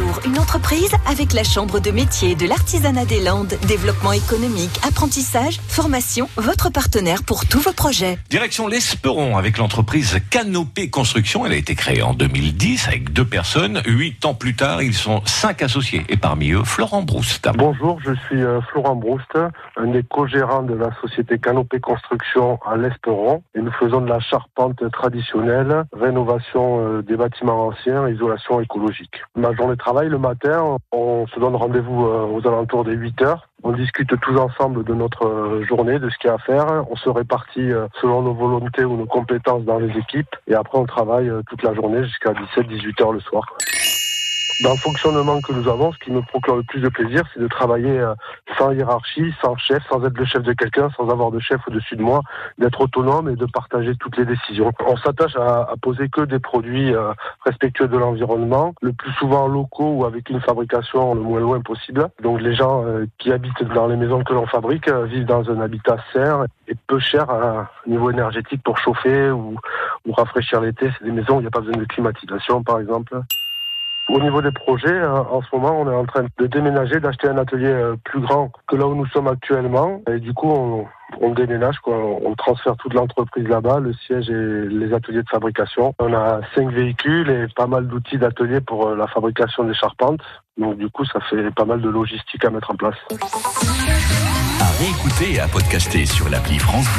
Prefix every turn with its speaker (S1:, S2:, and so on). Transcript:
S1: jour, une entreprise avec la Chambre de métier de l'artisanat des Landes. Développement économique, apprentissage, formation, votre partenaire pour tous vos projets.
S2: Direction l'Esperon avec l'entreprise Canopée Construction. Elle a été créée en 2010 avec deux personnes. Huit ans plus tard, ils sont cinq associés et parmi eux, Florent Broust.
S3: Bonjour, je suis euh, Florent Broust, un des co-gérants de la société Canopée Construction à l'Esperon. Et nous faisons de la charpente traditionnelle, rénovation euh, des bâtiments anciens, isolation écologique. Ma journée de travail, le matin, on se donne rendez-vous euh, aux alentours des 8 heures. On discute tous ensemble de notre euh, journée, de ce qu'il y a à faire. On se répartit euh, selon nos volontés ou nos compétences dans les équipes. Et après, on travaille toute la journée jusqu'à 17-18 heures le soir. Dans le fonctionnement que nous avons, ce qui me procure le plus de plaisir, c'est de travailler euh, sans hiérarchie, sans chef, sans être le chef de quelqu'un, sans avoir de chef au-dessus de moi, d'être autonome et de partager toutes les décisions. On s'attache à, poser que des produits euh, respectueux de l'environnement, le plus souvent locaux ou avec une fabrication le moins loin possible. Donc les gens euh, qui habitent dans les maisons que l'on fabrique vivent dans un habitat sain et peu cher à niveau énergétique pour chauffer ou, ou rafraîchir l'été. C'est des maisons où il n'y a pas besoin de climatisation, par exemple. Au niveau des projets, euh, en ce moment, on est en train de déménager, d'acheter un atelier euh, plus grand que là où nous sommes actuellement. Et du coup, on, déménage, quoi. on transfère toute l'entreprise là-bas, le siège et les ateliers de fabrication. On a cinq véhicules et pas mal d'outils d'atelier pour euh, la fabrication des charpentes. Donc du coup, ça fait pas mal de logistique à mettre en place.
S4: À réécouter et à podcaster sur l'appli France Bleu.